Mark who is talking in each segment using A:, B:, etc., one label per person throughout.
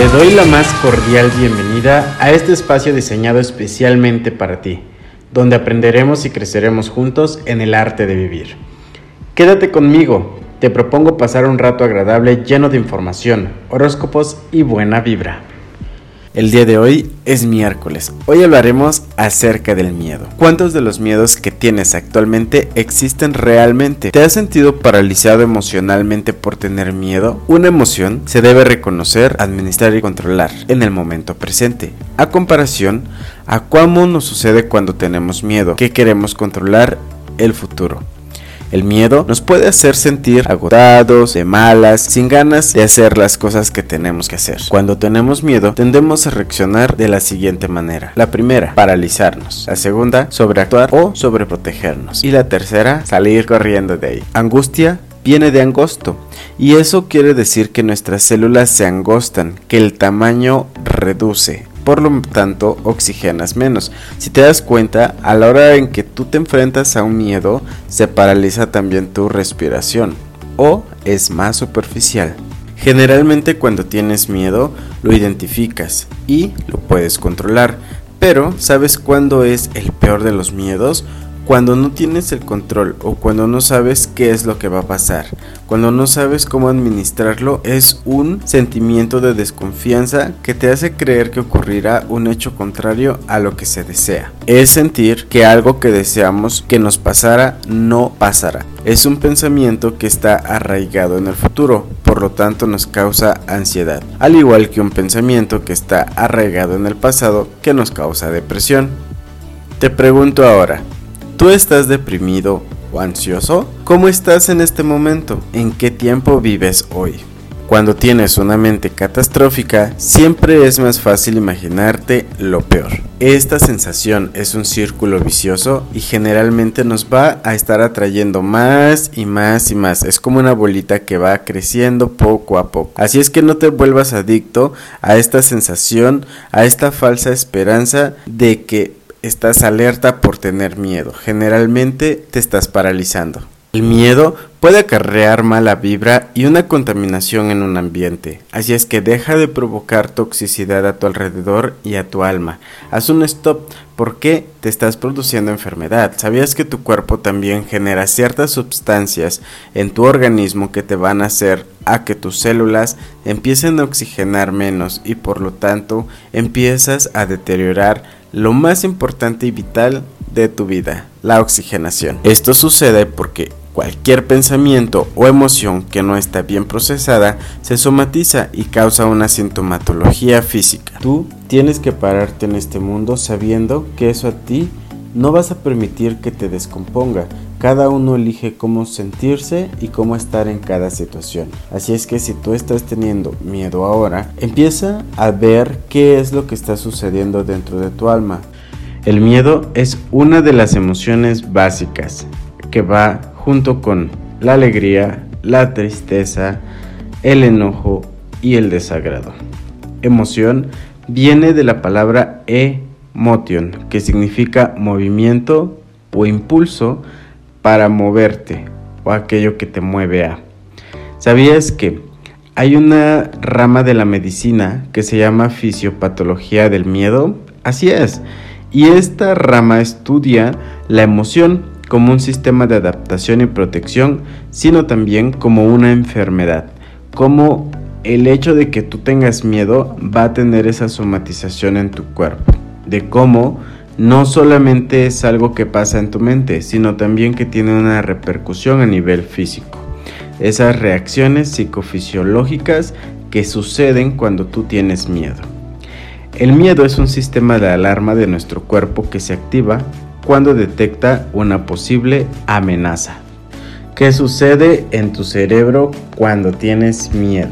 A: Te doy la más cordial bienvenida a este espacio diseñado especialmente para ti, donde aprenderemos y creceremos juntos en el arte de vivir. Quédate conmigo, te propongo pasar un rato agradable lleno de información, horóscopos y buena vibra. El día de hoy es miércoles. Hoy hablaremos acerca del miedo. ¿Cuántos de los miedos que tienes actualmente existen realmente? ¿Te has sentido paralizado emocionalmente por tener miedo? Una emoción se debe reconocer, administrar y controlar en el momento presente. A comparación a cómo nos sucede cuando tenemos miedo, que queremos controlar el futuro. El miedo nos puede hacer sentir agotados, de malas, sin ganas de hacer las cosas que tenemos que hacer. Cuando tenemos miedo, tendemos a reaccionar de la siguiente manera. La primera, paralizarnos. La segunda, sobreactuar o sobreprotegernos. Y la tercera, salir corriendo de ahí. Angustia viene de angosto y eso quiere decir que nuestras células se angostan, que el tamaño reduce por lo tanto oxigenas menos. Si te das cuenta, a la hora en que tú te enfrentas a un miedo, se paraliza también tu respiración o es más superficial. Generalmente cuando tienes miedo lo identificas y lo puedes controlar, pero ¿sabes cuándo es el peor de los miedos? Cuando no tienes el control o cuando no sabes qué es lo que va a pasar, cuando no sabes cómo administrarlo, es un sentimiento de desconfianza que te hace creer que ocurrirá un hecho contrario a lo que se desea. Es sentir que algo que deseamos que nos pasara no pasará. Es un pensamiento que está arraigado en el futuro, por lo tanto nos causa ansiedad, al igual que un pensamiento que está arraigado en el pasado que nos causa depresión. Te pregunto ahora, ¿Tú estás deprimido o ansioso? ¿Cómo estás en este momento? ¿En qué tiempo vives hoy? Cuando tienes una mente catastrófica, siempre es más fácil imaginarte lo peor. Esta sensación es un círculo vicioso y generalmente nos va a estar atrayendo más y más y más. Es como una bolita que va creciendo poco a poco. Así es que no te vuelvas adicto a esta sensación, a esta falsa esperanza de que estás alerta por tener miedo. Generalmente te estás paralizando. El miedo puede acarrear mala vibra y una contaminación en un ambiente, así es que deja de provocar toxicidad a tu alrededor y a tu alma. Haz un stop porque te estás produciendo enfermedad. ¿Sabías que tu cuerpo también genera ciertas sustancias en tu organismo que te van a hacer a que tus células empiecen a oxigenar menos y por lo tanto empiezas a deteriorar lo más importante y vital de tu vida, la oxigenación. Esto sucede porque cualquier pensamiento o emoción que no está bien procesada se somatiza y causa una sintomatología física. Tú tienes que pararte en este mundo sabiendo que eso a ti no vas a permitir que te descomponga. Cada uno elige cómo sentirse y cómo estar en cada situación. Así es que si tú estás teniendo miedo ahora, empieza a ver qué es lo que está sucediendo dentro de tu alma. El miedo es una de las emociones básicas que va junto con la alegría, la tristeza, el enojo y el desagrado. Emoción viene de la palabra e motion, que significa movimiento o impulso para moverte o aquello que te mueve a. ¿Sabías que hay una rama de la medicina que se llama fisiopatología del miedo? Así es. Y esta rama estudia la emoción como un sistema de adaptación y protección, sino también como una enfermedad, como el hecho de que tú tengas miedo va a tener esa somatización en tu cuerpo de cómo no solamente es algo que pasa en tu mente, sino también que tiene una repercusión a nivel físico. Esas reacciones psicofisiológicas que suceden cuando tú tienes miedo. El miedo es un sistema de alarma de nuestro cuerpo que se activa cuando detecta una posible amenaza. ¿Qué sucede en tu cerebro cuando tienes miedo?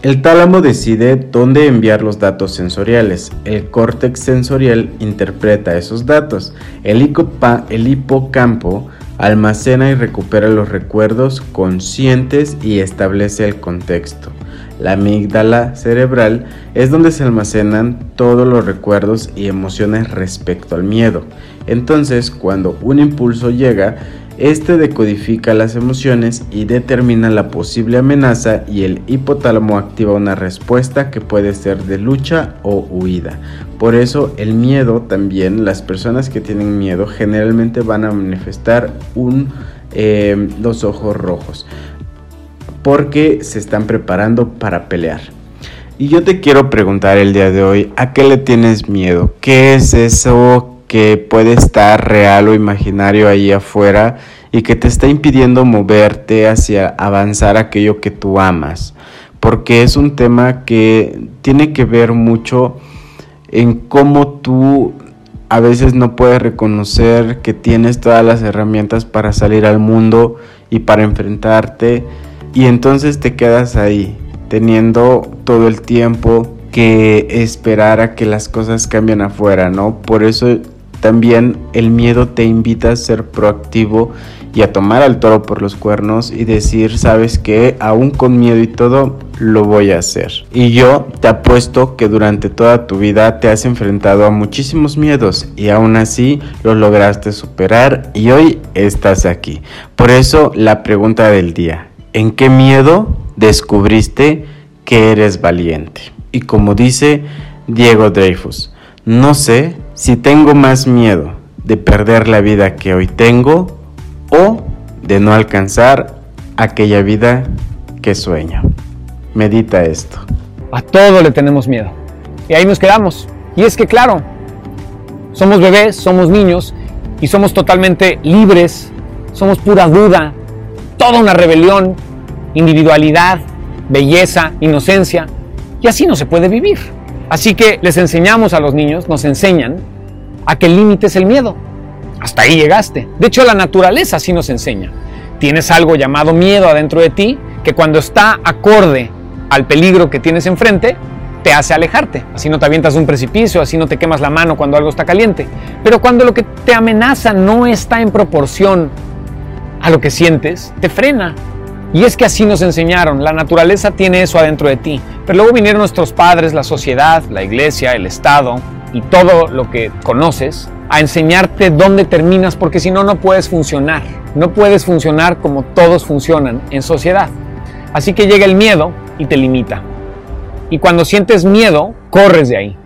A: El tálamo decide dónde enviar los datos sensoriales. El córtex sensorial interpreta esos datos. El, hipocampo almacena y recupera los recuerdos conscientes y establece el contexto. La amígdala cerebral es donde se almacenan todos los recuerdos y emociones respecto al miedo. Entonces, cuando un impulso llega, Este decodifica las emociones y determina la posible amenaza y el hipotálamo activa una respuesta que puede ser de lucha o huida. Por eso el miedo también, las personas que tienen miedo generalmente van a manifestar eh, los ojos rojos porque se están preparando para pelear. Y yo te quiero preguntar el día de hoy, ¿a qué le tienes miedo? ¿Qué es eso que puede estar real o imaginario ahí afuera y que te está impidiendo moverte hacia avanzar aquello que tú amas. Porque es un tema que tiene que ver mucho en cómo tú a veces no puedes reconocer que tienes todas las herramientas para salir al mundo y para enfrentarte y entonces te quedas ahí teniendo todo el tiempo que esperar a que las cosas cambien afuera, ¿no? Por eso también el miedo te invita a ser proactivo y a tomar al toro por los cuernos y decir, sabes que aún con miedo y todo, lo voy a hacer. Y yo te apuesto que durante toda tu vida te has enfrentado a muchísimos miedos y aún así lo lograste superar y hoy estás aquí. Por eso la pregunta del día, ¿en qué miedo descubriste que eres valiente? Y como dice Diego Dreyfus, no sé si tengo más miedo de perder la vida que hoy tengo o de no alcanzar aquella vida que sueño. Medita esto.
B: A todo le tenemos miedo. Y ahí nos quedamos. Y es que claro, somos bebés, somos niños y somos totalmente libres, somos pura duda, toda una rebelión, individualidad, belleza, inocencia. Y así no se puede vivir. Así que les enseñamos a los niños, nos enseñan a que el límite es el miedo. Hasta ahí llegaste. De hecho, la naturaleza así nos enseña. Tienes algo llamado miedo adentro de ti que cuando está acorde al peligro que tienes enfrente, te hace alejarte. Así no te avientas de un precipicio, así no te quemas la mano cuando algo está caliente. Pero cuando lo que te amenaza no está en proporción a lo que sientes, te frena y es que así nos enseñaron, la naturaleza tiene eso adentro de ti. Pero luego vinieron nuestros padres, la sociedad, la iglesia, el Estado y todo lo que conoces a enseñarte dónde terminas porque si no, no puedes funcionar. No puedes funcionar como todos funcionan en sociedad. Así que llega el miedo y te limita. Y cuando sientes miedo, corres de ahí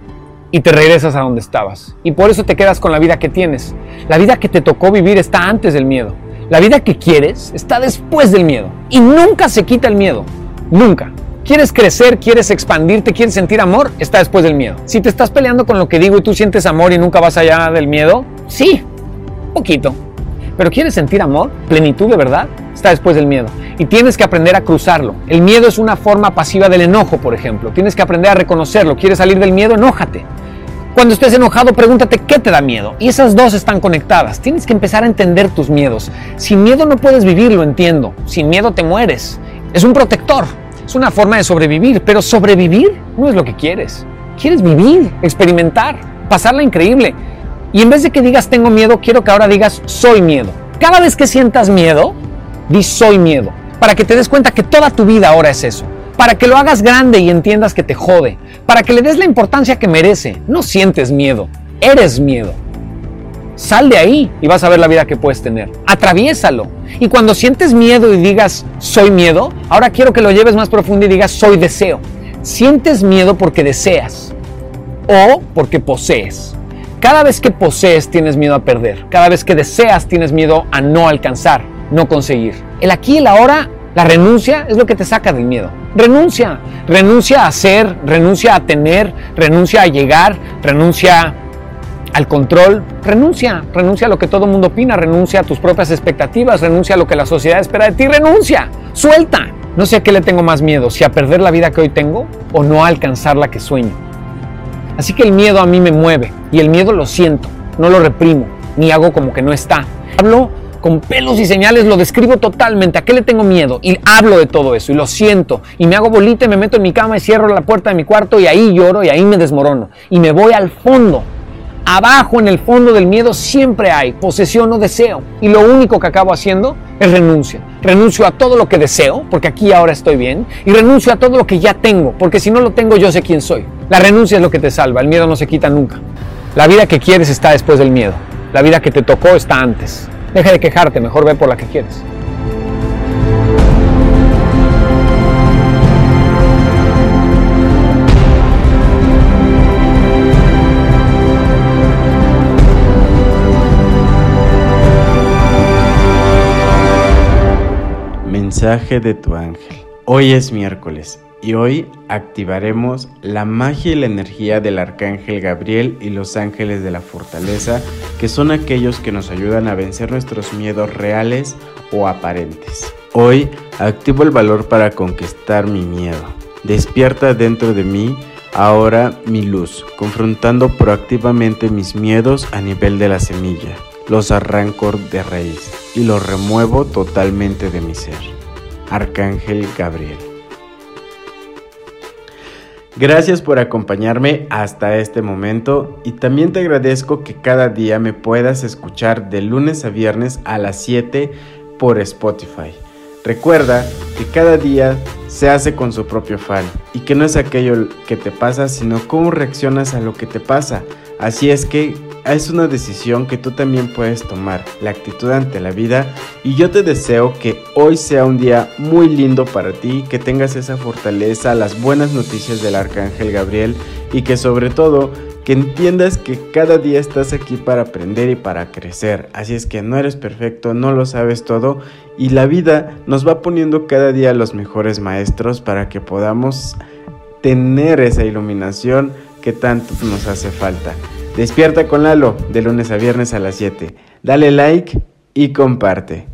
B: y te regresas a donde estabas. Y por eso te quedas con la vida que tienes. La vida que te tocó vivir está antes del miedo. La vida que quieres está después del miedo y nunca se quita el miedo, nunca. ¿Quieres crecer? ¿Quieres expandirte? ¿Quieres sentir amor? Está después del miedo. Si te estás peleando con lo que digo y tú sientes amor y nunca vas allá del miedo, sí, poquito. Pero ¿quieres sentir amor? Plenitud de verdad? Está después del miedo. Y tienes que aprender a cruzarlo. El miedo es una forma pasiva del enojo, por ejemplo. Tienes que aprender a reconocerlo. ¿Quieres salir del miedo? Enójate. Cuando estés enojado, pregúntate qué te da miedo. Y esas dos están conectadas. Tienes que empezar a entender tus miedos. Sin miedo no puedes vivir, lo entiendo. Sin miedo te mueres. Es un protector. Es una forma de sobrevivir. Pero sobrevivir no es lo que quieres. Quieres vivir, experimentar, pasarla increíble. Y en vez de que digas tengo miedo, quiero que ahora digas soy miedo. Cada vez que sientas miedo, di soy miedo. Para que te des cuenta que toda tu vida ahora es eso para que lo hagas grande y entiendas que te jode, para que le des la importancia que merece. No sientes miedo, eres miedo. Sal de ahí y vas a ver la vida que puedes tener. Atraviésalo. Y cuando sientes miedo y digas soy miedo, ahora quiero que lo lleves más profundo y digas soy deseo. Sientes miedo porque deseas o porque posees. Cada vez que posees tienes miedo a perder. Cada vez que deseas tienes miedo a no alcanzar, no conseguir. El aquí y el ahora la renuncia es lo que te saca del miedo. Renuncia, renuncia a ser, renuncia a tener, renuncia a llegar, renuncia al control, renuncia, renuncia a lo que todo el mundo opina, renuncia a tus propias expectativas, renuncia a lo que la sociedad espera de ti, renuncia, suelta. No sé a qué le tengo más miedo, si a perder la vida que hoy tengo o no a alcanzar la que sueño. Así que el miedo a mí me mueve y el miedo lo siento, no lo reprimo, ni hago como que no está. Hablo con pelos y señales, lo describo totalmente. ¿A qué le tengo miedo? Y hablo de todo eso y lo siento. Y me hago bolita y me meto en mi cama y cierro la puerta de mi cuarto y ahí lloro y ahí me desmorono. Y me voy al fondo. Abajo en el fondo del miedo siempre hay posesión o deseo. Y lo único que acabo haciendo es renuncia. Renuncio a todo lo que deseo, porque aquí ahora estoy bien. Y renuncio a todo lo que ya tengo, porque si no lo tengo yo sé quién soy. La renuncia es lo que te salva. El miedo no se quita nunca. La vida que quieres está después del miedo. La vida que te tocó está antes. Deja de quejarte, mejor ve por la que quieres.
A: Mensaje de tu ángel. Hoy es miércoles y hoy activaremos la magia y la energía del arcángel Gabriel y los ángeles de la fortaleza, que son aquellos que nos ayudan a vencer nuestros miedos reales o aparentes. Hoy activo el valor para conquistar mi miedo. Despierta dentro de mí ahora mi luz, confrontando proactivamente mis miedos a nivel de la semilla. Los arranco de raíz y los remuevo totalmente de mi ser. Arcángel Gabriel. Gracias por acompañarme hasta este momento y también te agradezco que cada día me puedas escuchar de lunes a viernes a las 7 por Spotify. Recuerda que cada día se hace con su propio fan y que no es aquello que te pasa, sino cómo reaccionas a lo que te pasa. Así es que es una decisión que tú también puedes tomar, la actitud ante la vida y yo te deseo que hoy sea un día muy lindo para ti, que tengas esa fortaleza, las buenas noticias del Arcángel Gabriel y que sobre todo que entiendas que cada día estás aquí para aprender y para crecer. Así es que no eres perfecto, no lo sabes todo y la vida nos va poniendo cada día los mejores maestros para que podamos tener esa iluminación que tanto nos hace falta. Despierta con Lalo de lunes a viernes a las 7. Dale like y comparte.